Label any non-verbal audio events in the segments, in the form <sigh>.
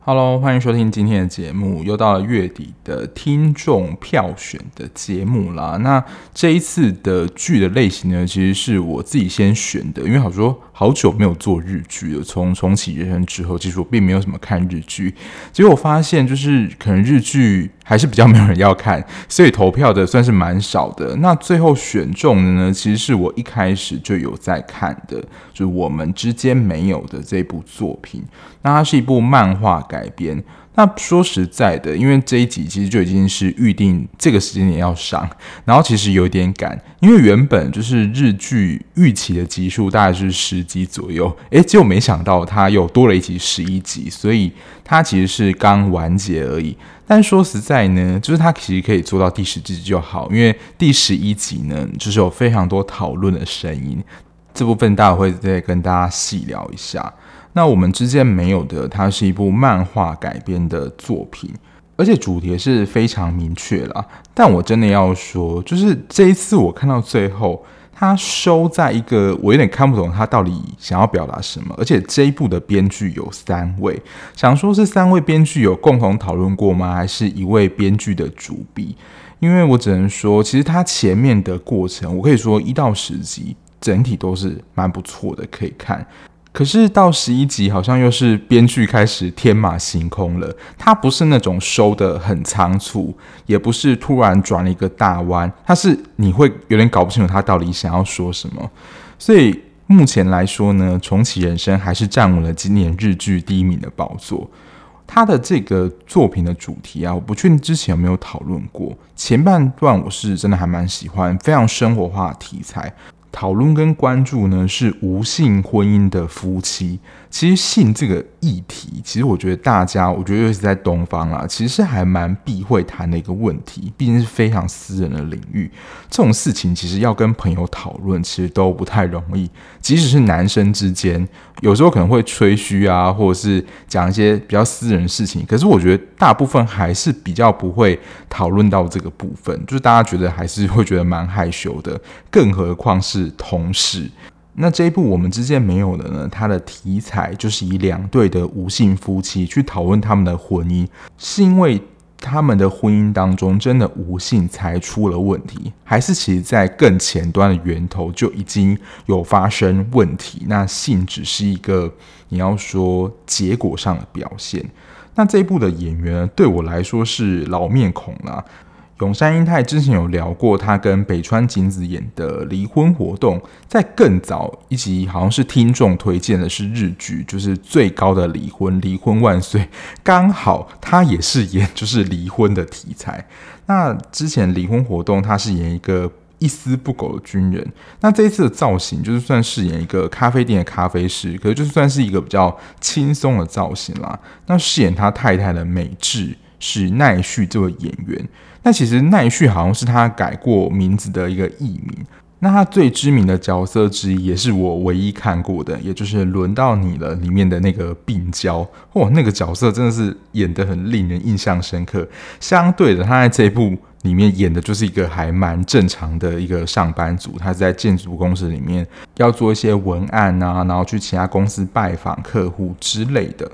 Hello，欢迎收听今天的节目。又到了月底的听众票选的节目啦。那这一次的剧的类型呢，其实是我自己先选的，因为好说好久没有做日剧了。从重启人生之后，其实我并没有什么看日剧。结果我发现，就是可能日剧还是比较没有人要看，<laughs> 所以投票的算是蛮少的。那最后选中的呢，其实是我一开始就有在看的，就是我们之间没有的这部作品。那它是一部漫画改编。那说实在的，因为这一集其实就已经是预定这个时间点要上，然后其实有点赶，因为原本就是日剧预期的集数大概是十集左右，诶，结果没想到它又多了一集十一集，所以它其实是刚完结而已。但说实在呢，就是它其实可以做到第十集就好，因为第十一集呢，就是有非常多讨论的声音，这部分待会会再跟大家细聊一下。那我们之间没有的，它是一部漫画改编的作品，而且主题是非常明确啦。但我真的要说，就是这一次我看到最后，他收在一个我有点看不懂他到底想要表达什么。而且这一部的编剧有三位，想说是三位编剧有共同讨论过吗？还是一位编剧的主笔？因为我只能说，其实他前面的过程，我可以说一到十集整体都是蛮不错的，可以看。可是到十一集，好像又是编剧开始天马行空了。他不是那种收得很仓促，也不是突然转了一个大弯，他是你会有点搞不清楚他到底想要说什么。所以目前来说呢，重启人生还是站稳了今年日剧第一名的宝座。他的这个作品的主题啊，我不确定之前有没有讨论过。前半段我是真的还蛮喜欢，非常生活化的题材。讨论跟关注呢，是无性婚姻的夫妻。其实性这个议题，其实我觉得大家，我觉得尤其是在东方啊，其实还蛮避讳谈的一个问题，毕竟是非常私人的领域。这种事情其实要跟朋友讨论，其实都不太容易。即使是男生之间，有时候可能会吹嘘啊，或者是讲一些比较私人的事情，可是我觉得大部分还是比较不会讨论到这个部分，就是大家觉得还是会觉得蛮害羞的，更何况是同事。那这一部我们之间没有的呢？它的题材就是以两对的无性夫妻去讨论他们的婚姻，是因为他们的婚姻当中真的无性才出了问题，还是其实在更前端的源头就已经有发生问题？那性只是一个你要说结果上的表现。那这一部的演员对我来说是老面孔啦。永山瑛太之前有聊过，他跟北川景子演的离婚活动，在更早一集好像是听众推荐的是日剧，就是最高的离婚，离婚万岁。刚好他也是演就是离婚的题材。那之前离婚活动他是演一个一丝不苟的军人，那这一次的造型就是算饰演一个咖啡店的咖啡师，可是就算是一个比较轻松的造型啦。那饰演他太太的美智是奈绪这位演员。那其实奈绪好像是他改过名字的一个艺名。那他最知名的角色之一，也是我唯一看过的，也就是《轮到你了》里面的那个病娇。哇，那个角色真的是演得很令人印象深刻。相对的，他在这一部里面演的就是一个还蛮正常的一个上班族。他是在建筑公司里面要做一些文案啊，然后去其他公司拜访客户之类的。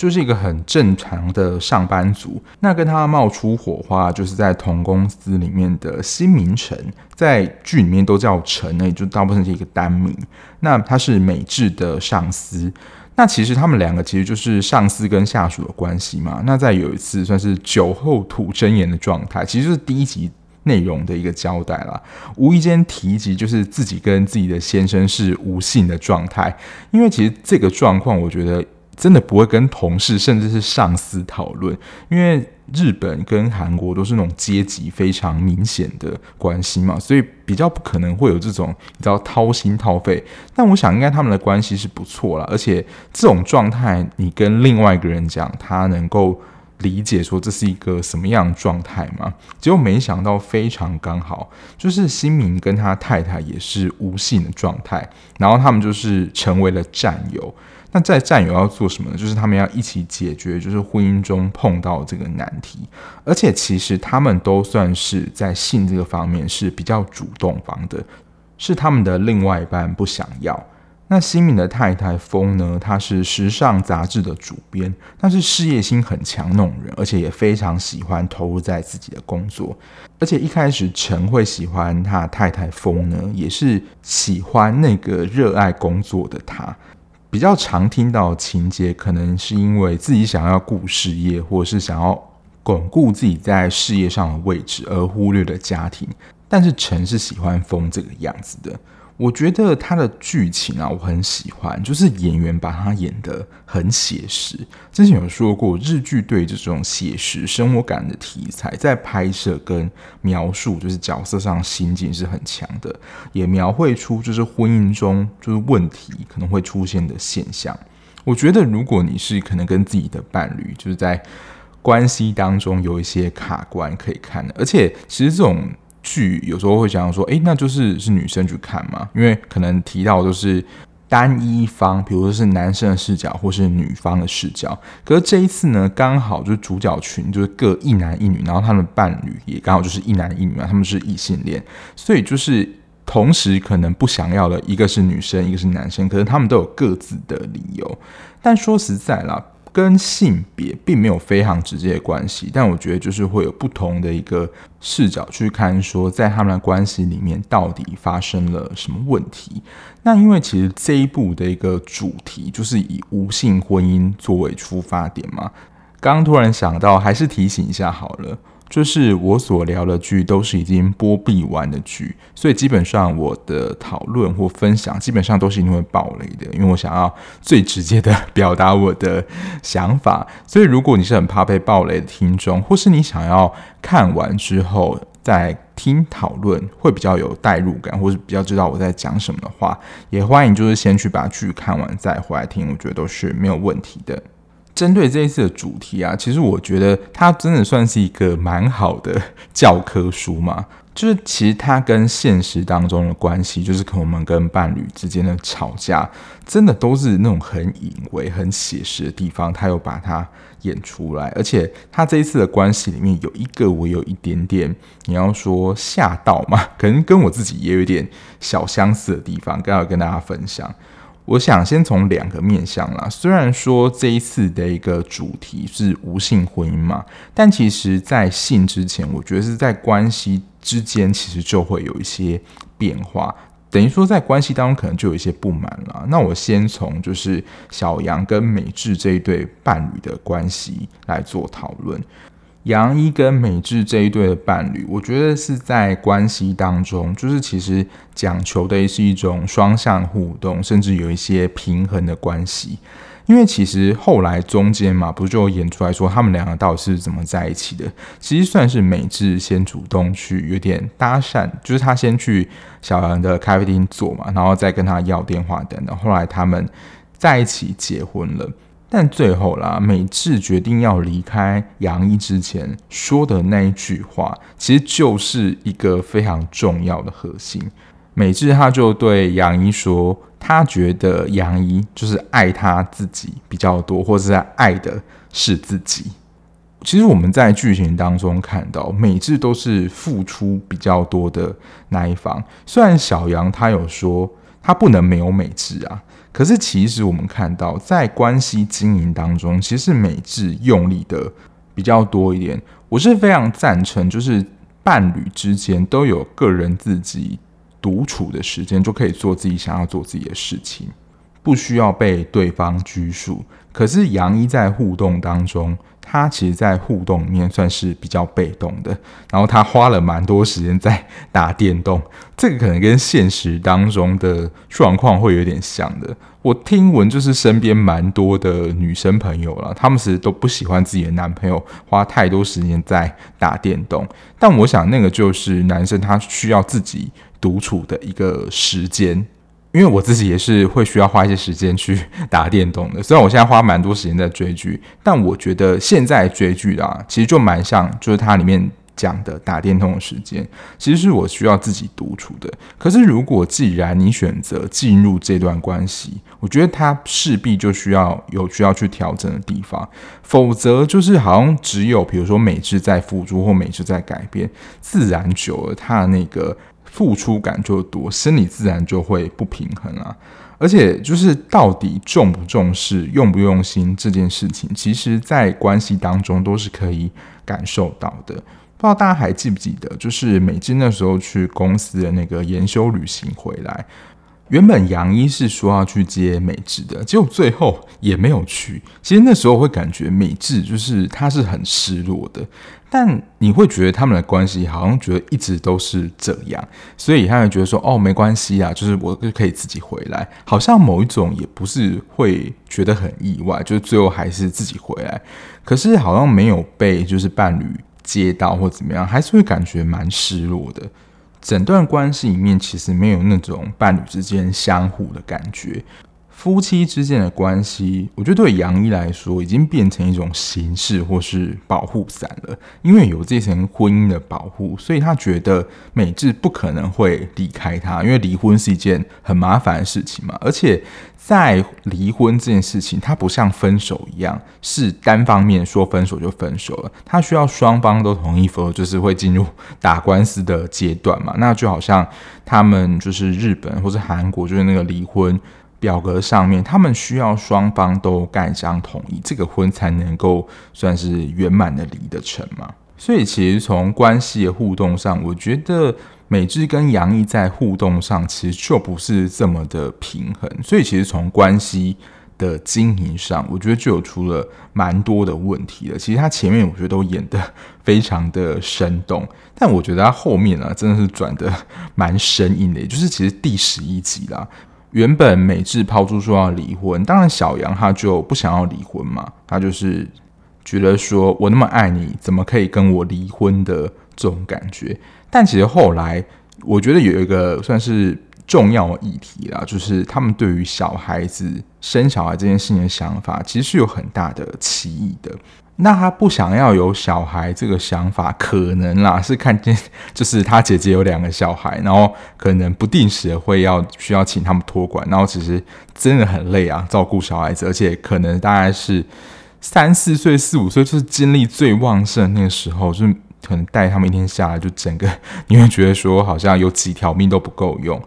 就是一个很正常的上班族，那跟他冒出火花，就是在同公司里面的新名城，在剧里面都叫城，那也就大部分是一个单名。那他是美智的上司，那其实他们两个其实就是上司跟下属的关系嘛。那在有一次算是酒后吐真言的状态，其实就是第一集内容的一个交代啦。无意间提及就是自己跟自己的先生是无性的状态，因为其实这个状况，我觉得。真的不会跟同事甚至是上司讨论，因为日本跟韩国都是那种阶级非常明显的关系嘛，所以比较不可能会有这种你知道掏心掏肺。但我想应该他们的关系是不错啦，而且这种状态你跟另外一个人讲，他能够理解说这是一个什么样的状态吗？结果没想到非常刚好，就是新民跟他太太也是无性的状态，然后他们就是成为了战友。那在战友要做什么呢？就是他们要一起解决，就是婚姻中碰到这个难题。而且其实他们都算是在性这个方面是比较主动方的，是他们的另外一半不想要。那新民的太太风呢？她是时尚杂志的主编，但是事业心很强那种人，而且也非常喜欢投入在自己的工作。而且一开始陈会喜欢他太太风呢，也是喜欢那个热爱工作的他。比较常听到情节，可能是因为自己想要顾事业，或者是想要巩固自己在事业上的位置，而忽略了家庭。但是陈是喜欢风这个样子的。我觉得他的剧情啊，我很喜欢，就是演员把他演得很写实。之前有说过，日剧对这种写实生活感的题材，在拍摄跟描述，就是角色上心境是很强的，也描绘出就是婚姻中就是问题可能会出现的现象。我觉得，如果你是可能跟自己的伴侣，就是在关系当中有一些卡关可以看的，而且其实这种。剧有时候会讲说，诶，那就是是女生去看嘛，因为可能提到就是单一方，比如说是男生的视角或是女方的视角。可是这一次呢，刚好就是主角群就是各一男一女，然后他们伴侣也刚好就是一男一女嘛，他们是异性恋，所以就是同时可能不想要的一个是女生，一个是男生，可是他们都有各自的理由。但说实在啦。跟性别并没有非常直接的关系，但我觉得就是会有不同的一个视角去看，说在他们的关系里面到底发生了什么问题。那因为其实这一部的一个主题就是以无性婚姻作为出发点嘛，刚突然想到，还是提醒一下好了。就是我所聊的剧都是已经播毕完的剧，所以基本上我的讨论或分享基本上都是因为爆雷的，因为我想要最直接的表达我的想法。所以如果你是很怕被爆雷的听众，或是你想要看完之后再听讨论会比较有代入感，或是比较知道我在讲什么的话，也欢迎就是先去把剧看完再回来听，我觉得都是没有问题的。针对这一次的主题啊，其实我觉得它真的算是一个蛮好的 <laughs> 教科书嘛。就是其实它跟现实当中的关系，就是可能我们跟伴侣之间的吵架，真的都是那种很隐微、很写实的地方，他又把它演出来。而且他这一次的关系里面有一个我有一点点，你要说吓到嘛，可能跟我自己也有点小相似的地方，刚好跟大家分享。我想先从两个面向啦，虽然说这一次的一个主题是无性婚姻嘛，但其实，在性之前，我觉得是在关系之间，其实就会有一些变化，等于说在关系当中可能就有一些不满了。那我先从就是小杨跟美智这一对伴侣的关系来做讨论。杨一跟美智这一对的伴侣，我觉得是在关系当中，就是其实讲求的是一种双向互动，甚至有一些平衡的关系。因为其实后来中间嘛，不就演出来说他们两个到底是怎么在一起的？其实算是美智先主动去有点搭讪，就是他先去小杨的咖啡厅坐嘛，然后再跟他要电话等等。后来他们在一起结婚了。但最后啦，美智决定要离开杨一之前说的那一句话，其实就是一个非常重要的核心。美智他就对杨一说，他觉得杨一就是爱他自己比较多，或者是爱的是自己。其实我们在剧情当中看到，美智都是付出比较多的那一方。虽然小杨他有说他不能没有美智啊。可是，其实我们看到，在关系经营当中，其实美智用力的比较多一点。我是非常赞成，就是伴侣之间都有个人自己独处的时间，就可以做自己想要做自己的事情，不需要被对方拘束。可是杨一在互动当中，他其实，在互动里面算是比较被动的，然后他花了蛮多时间在打电动，这个可能跟现实当中的状况会有点像的。我听闻就是身边蛮多的女生朋友了，她们其实都不喜欢自己的男朋友花太多时间在打电动，但我想那个就是男生他需要自己独处的一个时间。因为我自己也是会需要花一些时间去 <laughs> 打电动的，虽然我现在花蛮多时间在追剧，但我觉得现在追剧啊，其实就蛮像，就是它里面讲的打电动的时间，其实是我需要自己独处的。可是如果既然你选择进入这段关系，我觉得它势必就需要有需要去调整的地方，否则就是好像只有比如说美智在付出或美智在改变，自然久了他的那个付出感就多，心里自然就会不平衡啊。而且就是到底重不重视、用不用心这件事情，其实在关系当中都是可以感受到的。不知道大家还记不记得，就是美智那时候去公司的那个研修旅行回来。原本杨一是说要去接美智的，结果最后也没有去。其实那时候会感觉美智就是他是很失落的，但你会觉得他们的关系好像觉得一直都是这样，所以他会觉得说哦，没关系啊，就是我就可以自己回来，好像某一种也不是会觉得很意外，就是最后还是自己回来。可是好像没有被就是伴侣接到或怎么样，还是会感觉蛮失落的。整段关系里面其实没有那种伴侣之间相互的感觉，夫妻之间的关系，我觉得对杨一来说已经变成一种形式或是保护伞了。因为有这层婚姻的保护，所以他觉得美智不可能会离开他，因为离婚是一件很麻烦的事情嘛，而且。在离婚这件事情，它不像分手一样是单方面说分手就分手了，它需要双方都同意，否则就是会进入打官司的阶段嘛。那就好像他们就是日本或是韩国，就是那个离婚表格上面，他们需要双方都盖章同意，这个婚才能够算是圆满的离得成嘛。所以其实从关系的互动上，我觉得。美智跟杨毅在互动上其实就不是这么的平衡，所以其实从关系的经营上，我觉得就有出了蛮多的问题了。其实他前面我觉得都演得非常的生动，但我觉得他后面啊真的是转得蛮生硬的。也就是其实第十一集啦，原本美智抛出说要离婚，当然小杨他就不想要离婚嘛，他就是觉得说我那么爱你，怎么可以跟我离婚的这种感觉。但其实后来，我觉得有一个算是重要议题啦，就是他们对于小孩子生小孩这件事情的想法，其实是有很大的歧义的。那他不想要有小孩这个想法，可能啦是看见就是他姐姐有两个小孩，然后可能不定时会要需要请他们托管，然后其实真的很累啊，照顾小孩子，而且可能大概是三四岁、四五岁，就是精力最旺盛那个时候，就是。可能带他们一天下来，就整个你会觉得说，好像有几条命都不够用。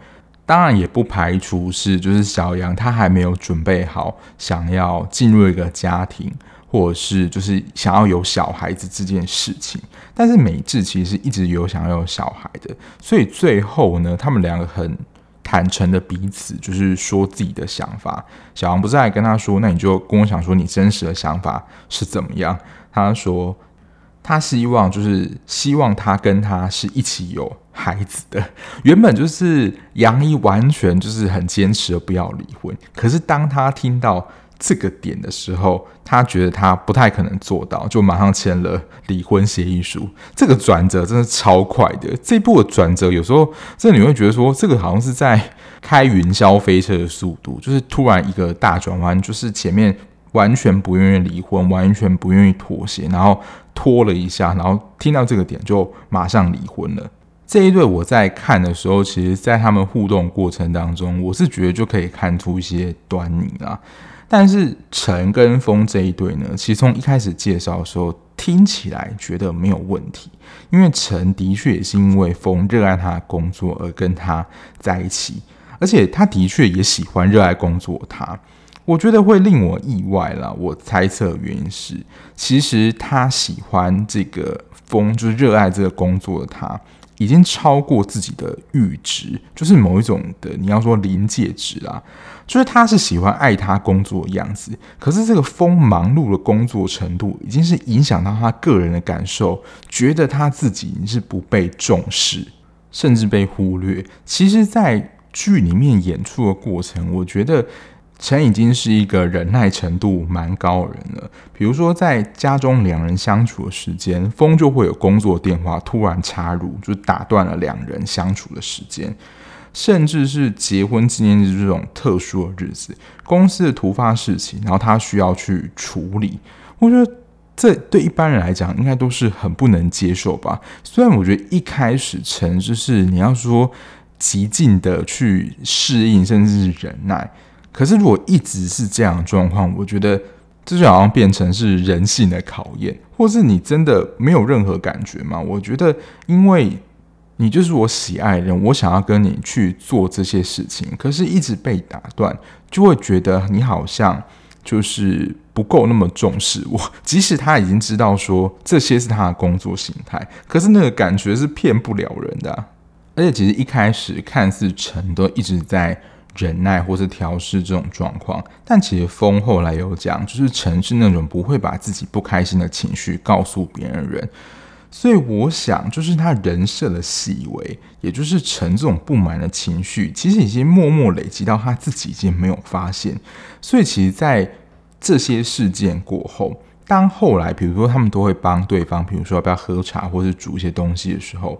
当然，也不排除是就是小杨他还没有准备好，想要进入一个家庭，或者是就是想要有小孩子这件事情。但是美智其实一直有想要有小孩的，所以最后呢，他们两个很坦诚的彼此就是说自己的想法。小王不是还跟他说，那你就跟我讲说你真实的想法是怎么样？他说。他希望就是希望他跟他是一起有孩子的。原本就是杨一完全就是很坚持不要离婚，可是当他听到这个点的时候，他觉得他不太可能做到，就马上签了离婚协议书。这个转折真的超快的，这一步的转折有时候真的你会觉得说，这个好像是在开云霄飞车的速度，就是突然一个大转弯，就是前面。完全不愿意离婚，完全不愿意妥协，然后拖了一下，然后听到这个点就马上离婚了。这一对我在看的时候，其实，在他们互动过程当中，我是觉得就可以看出一些端倪啦。但是陈跟风这一对呢，其实从一开始介绍的时候，听起来觉得没有问题，因为陈的确也是因为风热爱他的工作而跟他在一起，而且他的确也喜欢热爱工作他。我觉得会令我意外啦。我猜测原因是，其实他喜欢这个风，就是热爱这个工作的他，已经超过自己的阈值，就是某一种的你要说临界值啊。就是他是喜欢爱他工作的样子，可是这个锋忙碌的工作程度，已经是影响到他个人的感受，觉得他自己已经是不被重视，甚至被忽略。其实，在剧里面演出的过程，我觉得。陈已经是一个忍耐程度蛮高的人了。比如说，在家中两人相处的时间，风就会有工作电话突然插入，就打断了两人相处的时间。甚至是结婚纪念日这种特殊的日子，公司的突发事情，然后他需要去处理。我觉得这对一般人来讲，应该都是很不能接受吧？虽然我觉得一开始陈就是你要说极尽的去适应，甚至是忍耐，可是如果一直是这样的状况，我觉得这就好像变成是人性的考验，或是你真的没有任何感觉吗？我觉得，因为你就是我喜爱的人，我想要跟你去做这些事情，可是一直被打断，就会觉得你好像。就是不够那么重视我，即使他已经知道说这些是他的工作形态，可是那个感觉是骗不了人的。而且其实一开始看似陈都一直在忍耐或是调试这种状况，但其实风后来有讲，就是陈是那种不会把自己不开心的情绪告诉别人人。所以我想，就是他人设的细微，也就是陈这种不满的情绪，其实已经默默累积到他自己已经没有发现。所以，其实，在这些事件过后，当后来比如说他们都会帮对方，比如说要不要喝茶，或是煮一些东西的时候，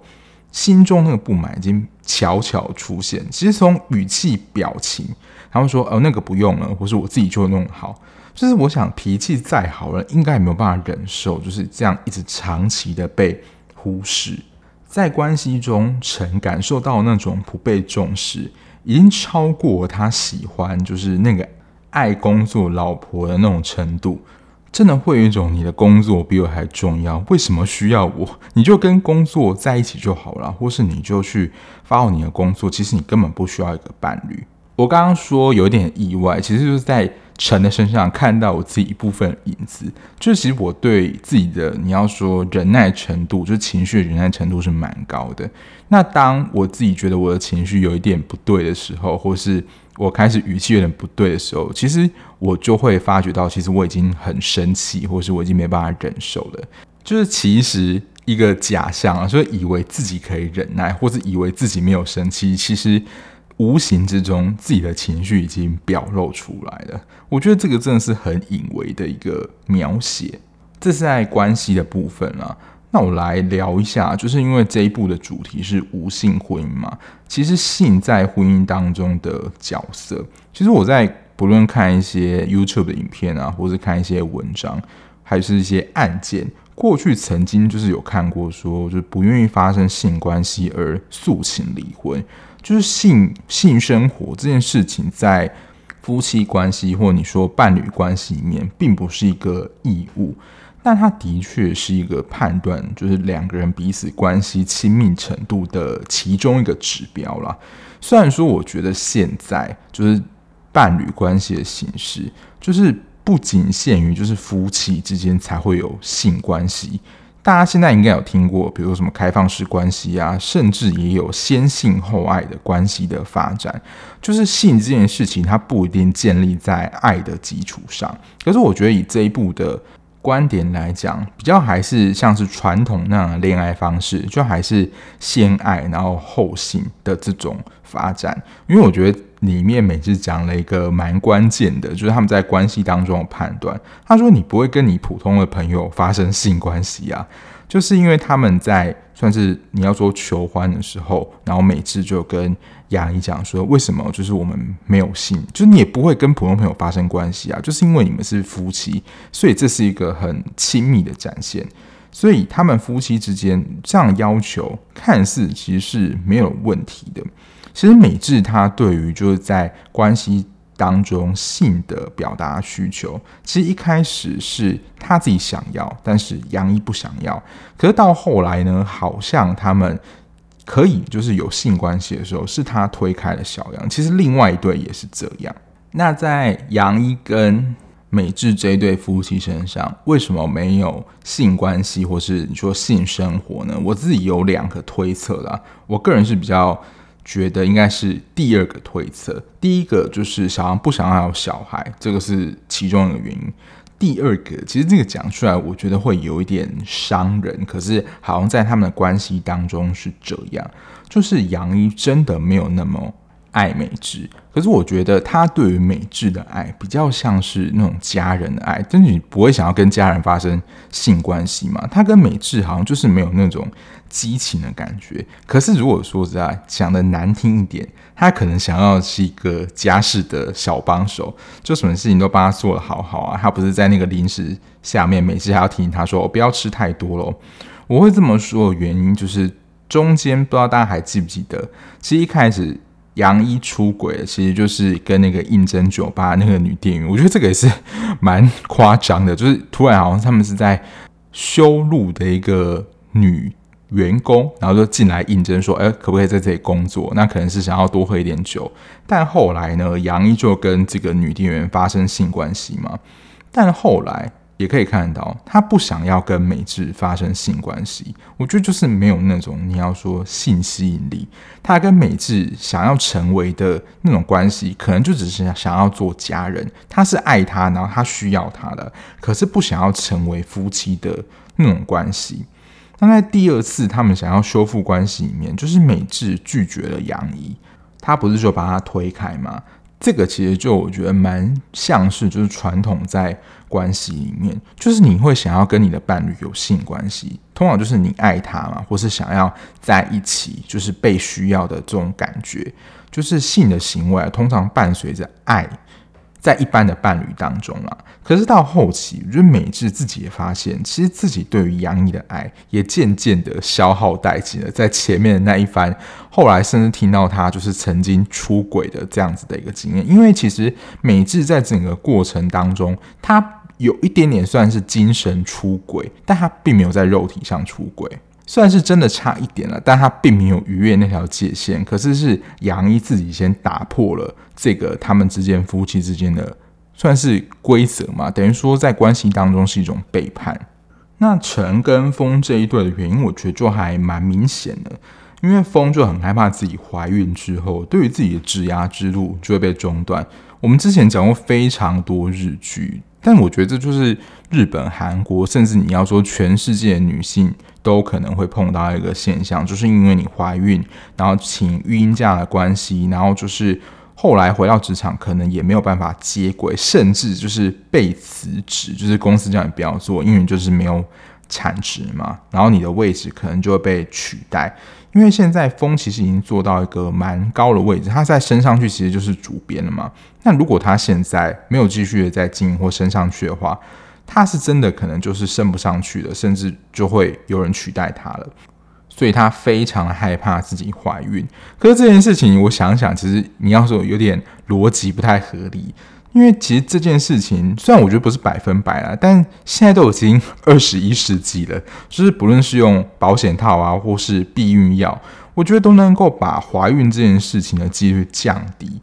心中那个不满已经悄悄出现。其实从语气、表情，他们说：“哦，那个不用了，或是我自己就弄好。”就是我想脾气再好了，应该也没有办法忍受，就是这样一直长期的被忽视。在关系中，曾感受到那种不被重视，已经超过他喜欢，就是那个爱工作老婆的那种程度。真的会有一种你的工作比我还重要，为什么需要我？<laughs> 你就跟工作在一起就好了，或是你就去 follow 你的工作，其实你根本不需要一个伴侣。我刚刚说有点意外，其实就是在。陈的身上看到我自己一部分影子，就其实我对自己的你要说忍耐程度，就是情绪的忍耐程度是蛮高的。那当我自己觉得我的情绪有一点不对的时候，或是我开始语气有点不对的时候，其实我就会发觉到，其实我已经很生气，或是我已经没办法忍受了。就是其实一个假象啊，所以以为自己可以忍耐，或是以为自己没有生气，其实。无形之中，自己的情绪已经表露出来了。我觉得这个真的是很隐微的一个描写。这是在关系的部分啊。那我来聊一下，就是因为这一部的主题是无性婚姻嘛。其实性在婚姻当中的角色，其实我在不论看一些 YouTube 的影片啊，或是看一些文章，还是一些案件，过去曾经就是有看过说，就是不愿意发生性关系而诉请离婚。就是性性生活这件事情，在夫妻关系或你说伴侣关系里面，并不是一个义务，但它的确是一个判断，就是两个人彼此关系亲密程度的其中一个指标啦。虽然说，我觉得现在就是伴侣关系的形式，就是不仅限于就是夫妻之间才会有性关系。大家现在应该有听过，比如说什么开放式关系啊，甚至也有先性后爱的关系的发展。就是性这件事情，它不一定建立在爱的基础上。可是我觉得以这一部的观点来讲，比较还是像是传统那样的恋爱方式，就还是先爱然后后性的这种发展。因为我觉得。里面每次讲了一个蛮关键的，就是他们在关系当中的判断。他说：“你不会跟你普通的朋友发生性关系啊，就是因为他们在算是你要说求欢的时候，然后美智就跟杨一讲说，为什么就是我们没有性，就是你也不会跟普通朋友发生关系啊，就是因为你们是夫妻，所以这是一个很亲密的展现。所以他们夫妻之间这样要求，看似其实是没有问题的。”其实美智他对于就是在关系当中性的表达需求，其实一开始是他自己想要，但是杨一不想要。可是到后来呢，好像他们可以就是有性关系的时候，是他推开了小杨。其实另外一对也是这样。那在杨一跟美智这一对夫妻身上，为什么没有性关系或是你说性生活呢？我自己有两个推测啦。我个人是比较。觉得应该是第二个推测，第一个就是小杨不想要有小孩，这个是其中一个原因。第二个，其实这个讲出来，我觉得会有一点伤人，可是好像在他们的关系当中是这样，就是杨一真的没有那么爱美智，可是我觉得他对于美智的爱比较像是那种家人的爱，但是你不会想要跟家人发生性关系嘛？他跟美智好像就是没有那种激情的感觉。可是如果说实在讲的难听一点，他可能想要是一个家事的小帮手，就什么事情都帮他做的好好啊。他不是在那个零食下面，每次还要提醒他说：“我不要吃太多了。”我会这么说的原因就是中间不知道大家还记不记得，其实一开始。杨一出轨，其实就是跟那个应征酒吧那个女店员，我觉得这个也是蛮夸张的，就是突然好像他们是在修路的一个女员工，然后就进来应征说，哎，可不可以在这里工作？那可能是想要多喝一点酒，但后来呢，杨一就跟这个女店员发生性关系嘛，但后来。也可以看到，他不想要跟美智发生性关系。我觉得就是没有那种你要说性吸引力。他跟美智想要成为的那种关系，可能就只是想要做家人。他是爱他，然后他需要他的，可是不想要成为夫妻的那种关系。那在第二次他们想要修复关系里面，就是美智拒绝了杨怡，他不是说把他推开吗？这个其实就我觉得蛮像是，就是传统在关系里面，就是你会想要跟你的伴侣有性关系，通常就是你爱他嘛，或是想要在一起，就是被需要的这种感觉，就是性的行为啊，通常伴随着爱。在一般的伴侣当中啊，可是到后期，我觉得美智自己也发现，其实自己对于杨怡的爱也渐渐的消耗殆尽了。在前面的那一番，后来甚至听到他就是曾经出轨的这样子的一个经验。因为其实美智在整个过程当中，他有一点点算是精神出轨，但他并没有在肉体上出轨。虽然是真的差一点了，但他并没有逾越那条界限。可是是杨一自己先打破了这个他们之间夫妻之间的算是规则嘛，等于说在关系当中是一种背叛。那陈跟风这一对的原因，我觉得就还蛮明显的，因为风就很害怕自己怀孕之后，对于自己的职涯之路就会被中断。我们之前讲过非常多日剧。但我觉得这就是日本、韩国，甚至你要说全世界的女性都可能会碰到一个现象，就是因为你怀孕，然后请育婴假的关系，然后就是后来回到职场，可能也没有办法接轨，甚至就是被辞职，就是公司叫你不要做，因为你就是没有产值嘛，然后你的位置可能就会被取代。因为现在风其实已经做到一个蛮高的位置，他再升上去其实就是主编了嘛。那如果他现在没有继续的在经营或升上去的话，他是真的可能就是升不上去的，甚至就会有人取代他了。所以他非常害怕自己怀孕。可是这件事情，我想想，其实你要说有点逻辑不太合理。因为其实这件事情虽然我觉得不是百分百啦，但现在都已经 <laughs> 二十一世纪了，就是不论是用保险套啊，或是避孕药，我觉得都能够把怀孕这件事情的几率降低。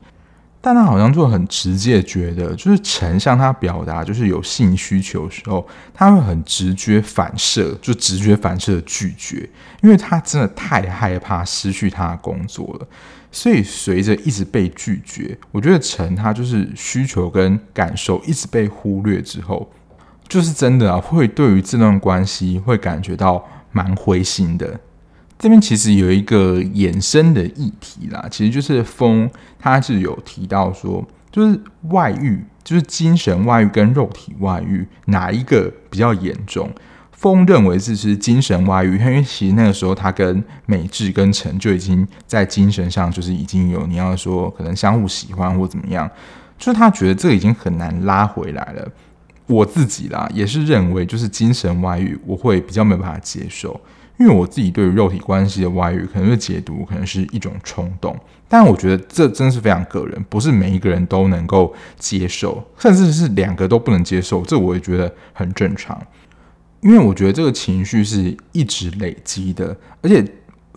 但他好像就很直接觉得，就是陈向他表达就是有性需求的时候，他会很直觉反射，就直觉反射的拒绝，因为他真的太害怕失去他的工作了。所以随着一直被拒绝，我觉得陈他就是需求跟感受一直被忽略之后，就是真的啊，会对于这段关系会感觉到蛮灰心的。这边其实有一个衍生的议题啦，其实就是风他是有提到说，就是外遇，就是精神外遇跟肉体外遇哪一个比较严重？风认为这是精神外遇，因为其实那个时候他跟美智跟陈就已经在精神上就是已经有你要说可能相互喜欢或怎么样，就是他觉得这个已经很难拉回来了。我自己啦也是认为就是精神外遇，我会比较没有办法接受，因为我自己对于肉体关系的外遇可能会解读可能是一种冲动，但我觉得这真是非常个人，不是每一个人都能够接受，甚至是两个都不能接受，这我也觉得很正常。因为我觉得这个情绪是一直累积的，而且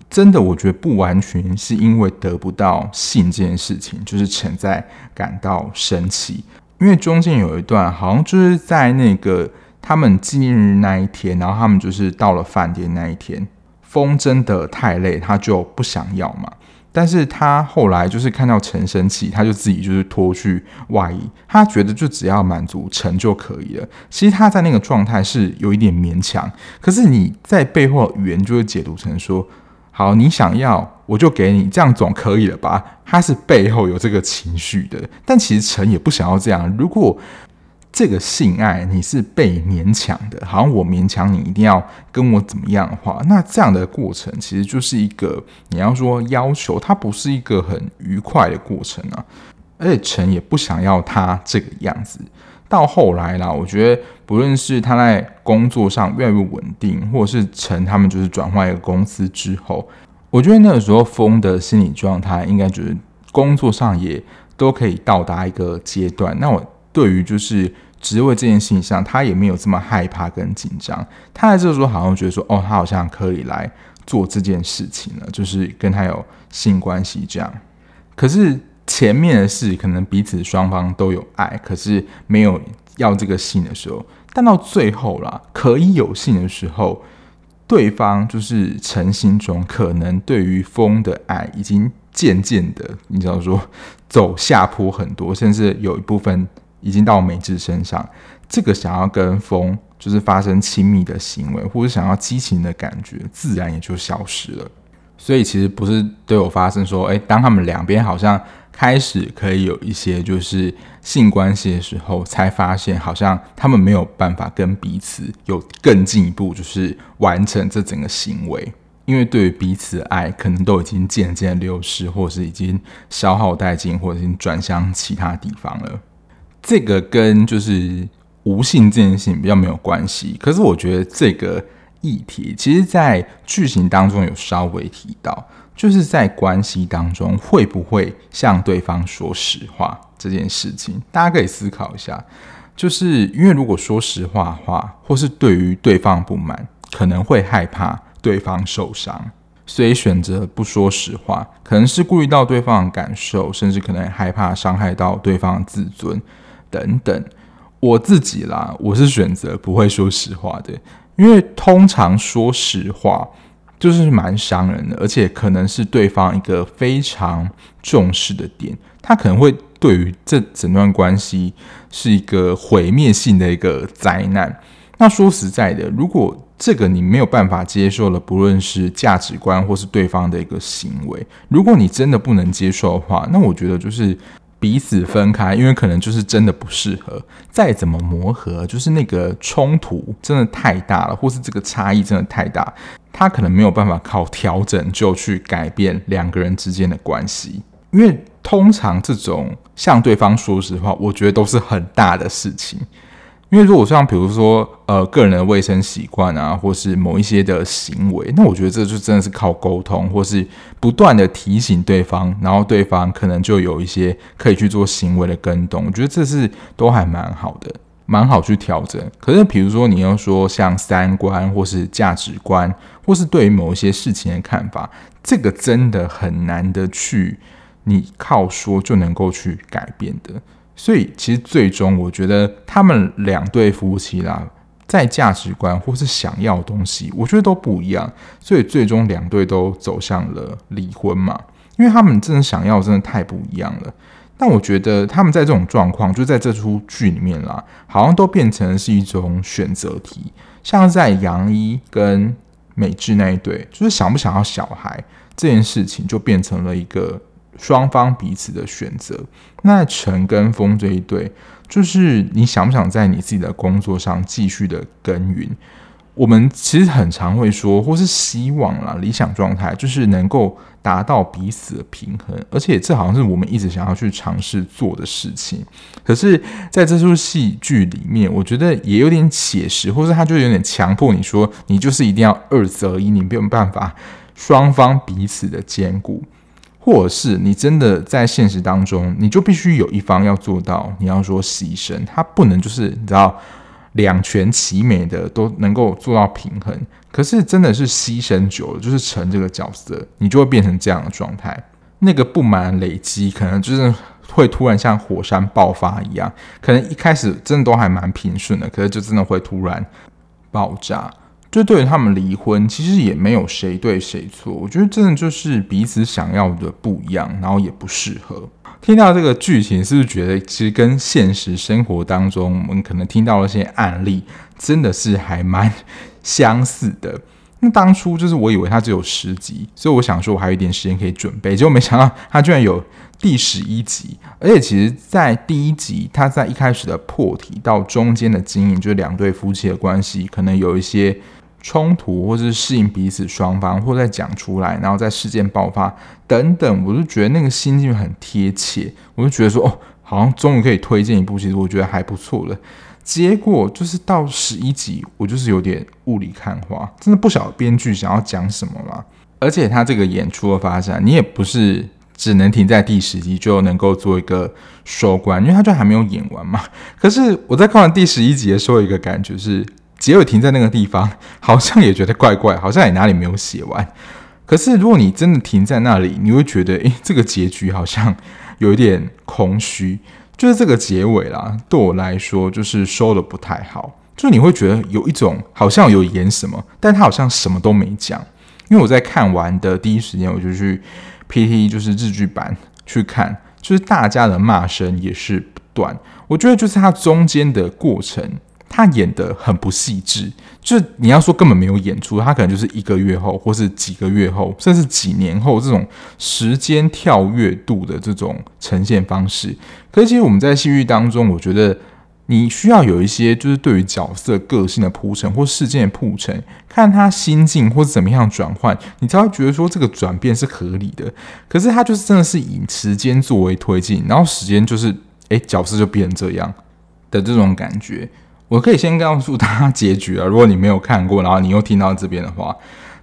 真的，我觉得不完全是因为得不到信这件事情，就是存在感到生气。因为中间有一段，好像就是在那个他们纪念日那一天，然后他们就是到了饭店那一天，风真的太累，他就不想要嘛。但是他后来就是看到陈生气，他就自己就是脱去外衣，他觉得就只要满足陈就可以了。其实他在那个状态是有一点勉强，可是你在背后语言就会解读成说：好，你想要我就给你，这样总可以了吧？他是背后有这个情绪的，但其实陈也不想要这样。如果这个性爱你是被勉强的，好像我勉强你一定要跟我怎么样的话，那这样的过程其实就是一个你要说要求，它不是一个很愉快的过程啊。而且陈也不想要他这个样子。到后来啦，我觉得不论是他在工作上越来越稳定，或者是陈他们就是转换一个公司之后，我觉得那个时候风的心理状态应该就是工作上也都可以到达一个阶段。那我。对于就是职位这件事情上，他也没有这么害怕跟紧张。他在这个时候好像觉得说，哦，他好像可以来做这件事情了，就是跟他有性关系这样。可是前面的事，可能彼此双方都有爱，可是没有要这个性的时候，但到最后啦，可以有性的时候，对方就是陈心中可能对于风的爱已经渐渐的，你知道说走下坡很多，甚至有一部分。已经到美智身上，这个想要跟风就是发生亲密的行为，或者想要激情的感觉，自然也就消失了。所以其实不是都有发生说，诶，当他们两边好像开始可以有一些就是性关系的时候，才发现好像他们没有办法跟彼此有更进一步，就是完成这整个行为，因为对于彼此的爱可能都已经渐渐流失，或是已经消耗殆尽，或者已经转向其他地方了。这个跟就是无性这件事情比较没有关系，可是我觉得这个议题，其实，在剧情当中有稍微提到，就是在关系当中会不会向对方说实话这件事情，大家可以思考一下。就是因为如果说实话的话，或是对于对方不满，可能会害怕对方受伤，所以选择不说实话，可能是顾虑到对方的感受，甚至可能害怕伤害到对方的自尊。等等，我自己啦，我是选择不会说实话的，因为通常说实话就是蛮伤人的，而且可能是对方一个非常重视的点，他可能会对于这整段关系是一个毁灭性的一个灾难。那说实在的，如果这个你没有办法接受了，不论是价值观或是对方的一个行为，如果你真的不能接受的话，那我觉得就是。彼此分开，因为可能就是真的不适合。再怎么磨合，就是那个冲突真的太大了，或是这个差异真的太大，他可能没有办法靠调整就去改变两个人之间的关系。因为通常这种向对方说实话，我觉得都是很大的事情。因为如果像比如说呃个人的卫生习惯啊，或是某一些的行为，那我觉得这就真的是靠沟通，或是不断的提醒对方，然后对方可能就有一些可以去做行为的跟动。我觉得这是都还蛮好的，蛮好去调整。可是比如说你要说像三观或是价值观，或是对于某一些事情的看法，这个真的很难的去你靠说就能够去改变的。所以，其实最终我觉得他们两对夫妻啦，在价值观或是想要的东西，我觉得都不一样。所以最终两对都走向了离婚嘛，因为他们真的想要真的太不一样了。但我觉得他们在这种状况，就在这出剧里面啦，好像都变成是一种选择题。像在杨一跟美智那一对，就是想不想要小孩这件事情，就变成了一个。双方彼此的选择。那陈跟风这一对，就是你想不想在你自己的工作上继续的耕耘？我们其实很常会说，或是希望啦，理想状态就是能够达到彼此的平衡，而且这好像是我们一直想要去尝试做的事情。可是，在这出戏剧里面，我觉得也有点写实，或是他就有点强迫你说，你就是一定要二择一，你没有办法双方彼此的兼顾。或者是你真的在现实当中，你就必须有一方要做到，你要说牺牲，他不能就是你知道两全其美的都能够做到平衡。可是真的是牺牲久了，就是成这个角色，你就会变成这样的状态。那个不满累积，可能就是会突然像火山爆发一样，可能一开始真的都还蛮平顺的，可是就真的会突然爆炸。就对于他们离婚，其实也没有谁对谁错。我觉得真的就是彼此想要的不一样，然后也不适合。听到这个剧情，是不是觉得其实跟现实生活当中我们可能听到的一些案例，真的是还蛮相似的？那当初就是我以为它只有十集，所以我想说我还有一点时间可以准备，结果没想到它居然有第十一集。而且其实，在第一集，它在一开始的破题到中间的经营，就是两对夫妻的关系，可能有一些冲突，或者是适应彼此双方，或者再讲出来，然后在事件爆发等等，我就觉得那个心境很贴切，我就觉得说哦，好像终于可以推荐一部，其实我觉得还不错了。结果就是到十一集，我就是有点雾里看花，真的不晓得编剧想要讲什么了。而且他这个演出的发展，你也不是只能停在第十集就能够做一个收官，因为他就还没有演完嘛。可是我在看完第十一集的时候，一个感觉是结尾停在那个地方，<laughs> 好像也觉得怪怪，好像也哪里没有写完。可是如果你真的停在那里，你会觉得，诶，这个结局好像有一点空虚。就是这个结尾啦，对我来说就是收的不太好。就你会觉得有一种好像有演什么，但他好像什么都没讲。因为我在看完的第一时间，我就去 PT，就是日剧版去看，就是大家的骂声也是不断。我觉得就是它中间的过程。他演得很不细致，就是你要说根本没有演出，他可能就是一个月后，或是几个月后，甚至几年后这种时间跳跃度的这种呈现方式。可是其实我们在戏剧当中，我觉得你需要有一些就是对于角色个性的铺陈或事件的铺陈，看他心境或是怎么样转换，你才会觉得说这个转变是合理的。可是他就是真的是以时间作为推进，然后时间就是诶，角色就变成这样的这种感觉。我可以先告诉大家结局啊，<laughs> 如果你没有看过，然后你又听到这边的话，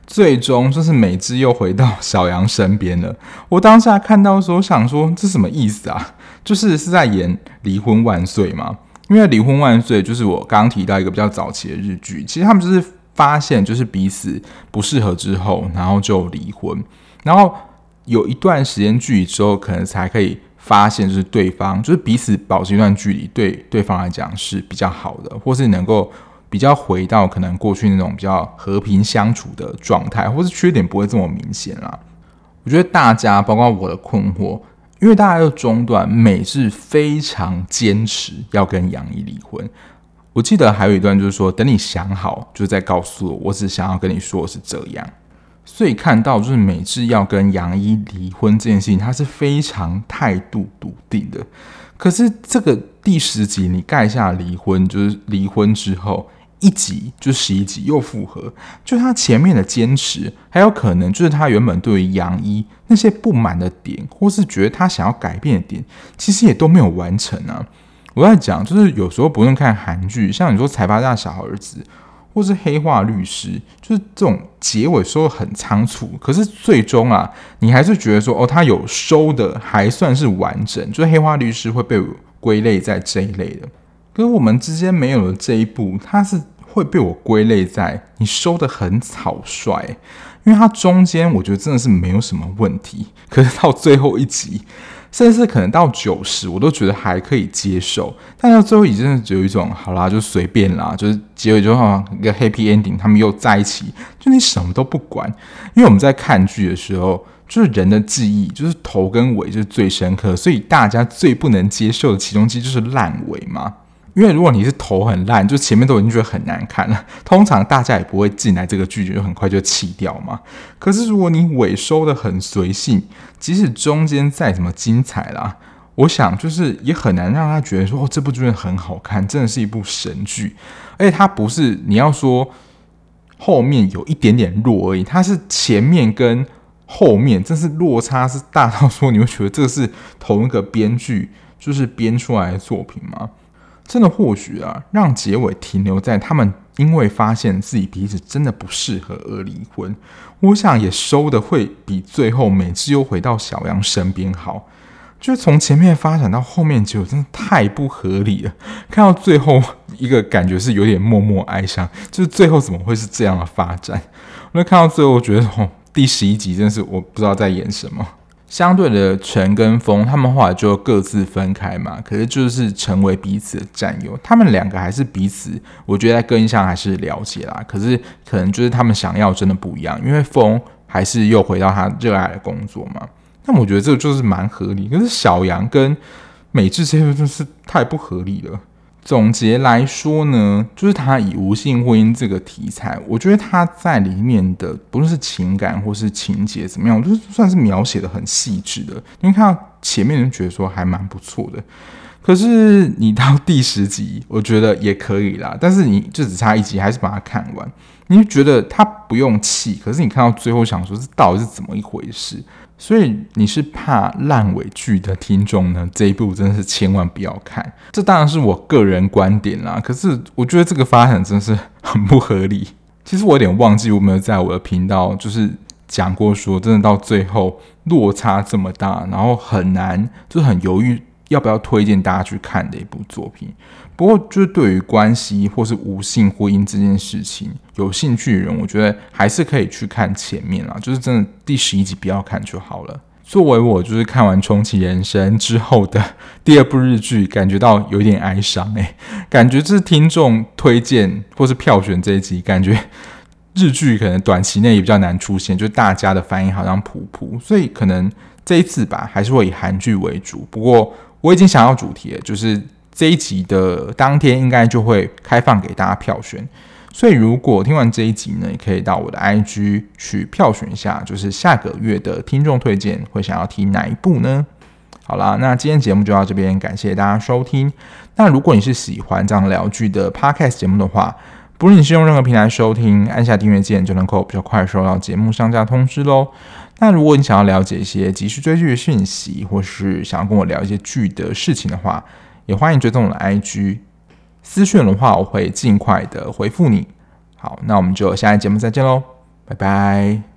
最终就是美智又回到小杨身边了。我当下看到的时候想说，这什么意思啊？就是是在演离婚万岁吗？因为离婚万岁就是我刚提到一个比较早期的日剧，其实他们就是发现就是彼此不适合之后，然后就离婚，然后有一段时间距离之后，可能才可以。发现就是对方就是彼此保持一段距离，对对方来讲是比较好的，或是能够比较回到可能过去那种比较和平相处的状态，或是缺点不会这么明显啦。我觉得大家包括我的困惑，因为大家都中断，美是非常坚持要跟杨怡离婚。我记得还有一段就是说，等你想好，就再告诉我。我只想要跟你说是这样。所以看到就是美智要跟杨一离婚这件事情，他是非常态度笃定的。可是这个第十集你盖下离婚，就是离婚之后一集就十一集又复合，就他前面的坚持，还有可能就是他原本对于杨一那些不满的点，或是觉得他想要改变的点，其实也都没有完成啊。我在讲，就是有时候不用看韩剧，像你说财阀家小儿子。或是黑化律师，就是这种结尾收得很仓促，可是最终啊，你还是觉得说，哦，他有收的还算是完整，就是黑化律师会被归类在这一类的。可是我们之间没有了这一步，他是会被我归类在你收得很草率，因为它中间我觉得真的是没有什么问题，可是到最后一集。甚至可能到九十，我都觉得还可以接受。但到最后，已经只有一种好啦，就随便啦，就是结尾就好像一个 happy ending，他们又在一起，就你什么都不管。因为我们在看剧的时候，就是人的记忆，就是头跟尾就是最深刻，所以大家最不能接受的其中之一就是烂尾嘛。因为如果你是头很烂，就前面都已经觉得很难看了，<laughs> 通常大家也不会进来这个剧就很快就弃掉嘛。可是如果你尾收的很随性，即使中间再怎么精彩啦，我想就是也很难让他觉得说哦，这部剧很好看，真的是一部神剧。而且它不是你要说后面有一点点弱而已，它是前面跟后面真是落差是大到说你会觉得这是同一个编剧就是编出来的作品吗？真的或许啊，让结尾停留在他们因为发现自己彼此真的不适合而离婚，我想也收的会比最后美智又回到小杨身边好。就是从前面发展到后面结果真的太不合理了。看到最后一个感觉是有点默默哀伤，就是最后怎么会是这样的发展？那看到最后，我觉得哦，第十一集真是我不知道在演什么。相对的，陈跟风他们后来就各自分开嘛，可是就是成为彼此的战友。他们两个还是彼此，我觉得在个性上还是了解啦。可是可能就是他们想要真的不一样，因为风还是又回到他热爱的工作嘛。那我觉得这个就是蛮合理。可是小杨跟美智这些真是太不合理了。总结来说呢，就是他以无性婚姻这个题材，我觉得他在里面的不论是情感或是情节怎么样，我觉得算是描写的很细致的。因为看到前面就觉得说还蛮不错的，可是你到第十集，我觉得也可以啦。但是你就只差一集，还是把它看完，你就觉得他不用气，可是你看到最后想说，这到底是怎么一回事？所以你是怕烂尾剧的听众呢？这一部真的是千万不要看。这当然是我个人观点啦。可是我觉得这个发展真的是很不合理。其实我有点忘记我没有在我的频道就是讲过说，真的到最后落差这么大，然后很难，就很犹豫要不要推荐大家去看的一部作品。不过，就是对于关系或是无性婚姻这件事情有兴趣的人，我觉得还是可以去看前面啦。就是真的第十一集不要看就好了。作为我就是看完《重启人生》之后的第二部日剧，感觉到有点哀伤诶、感觉这是听众推荐或是票选这一集，感觉日剧可能短期内也比较难出现，就大家的反应好像普普，所以可能这一次吧，还是会以韩剧为主。不过我已经想要主题了，就是。这一集的当天应该就会开放给大家票选，所以如果听完这一集呢，也可以到我的 IG 去票选一下，就是下个月的听众推荐会想要听哪一部呢？好啦，那今天节目就到这边，感谢大家收听。那如果你是喜欢这样聊剧的 Podcast 节目的话，不论你是用任何平台收听，按下订阅键就能够比较快收到节目上架通知喽。那如果你想要了解一些即时追剧的讯息，或是想要跟我聊一些剧的事情的话，也欢迎追踪我的 IG 私讯的话，我会尽快的回复你。好，那我们就下期节目再见喽，拜拜。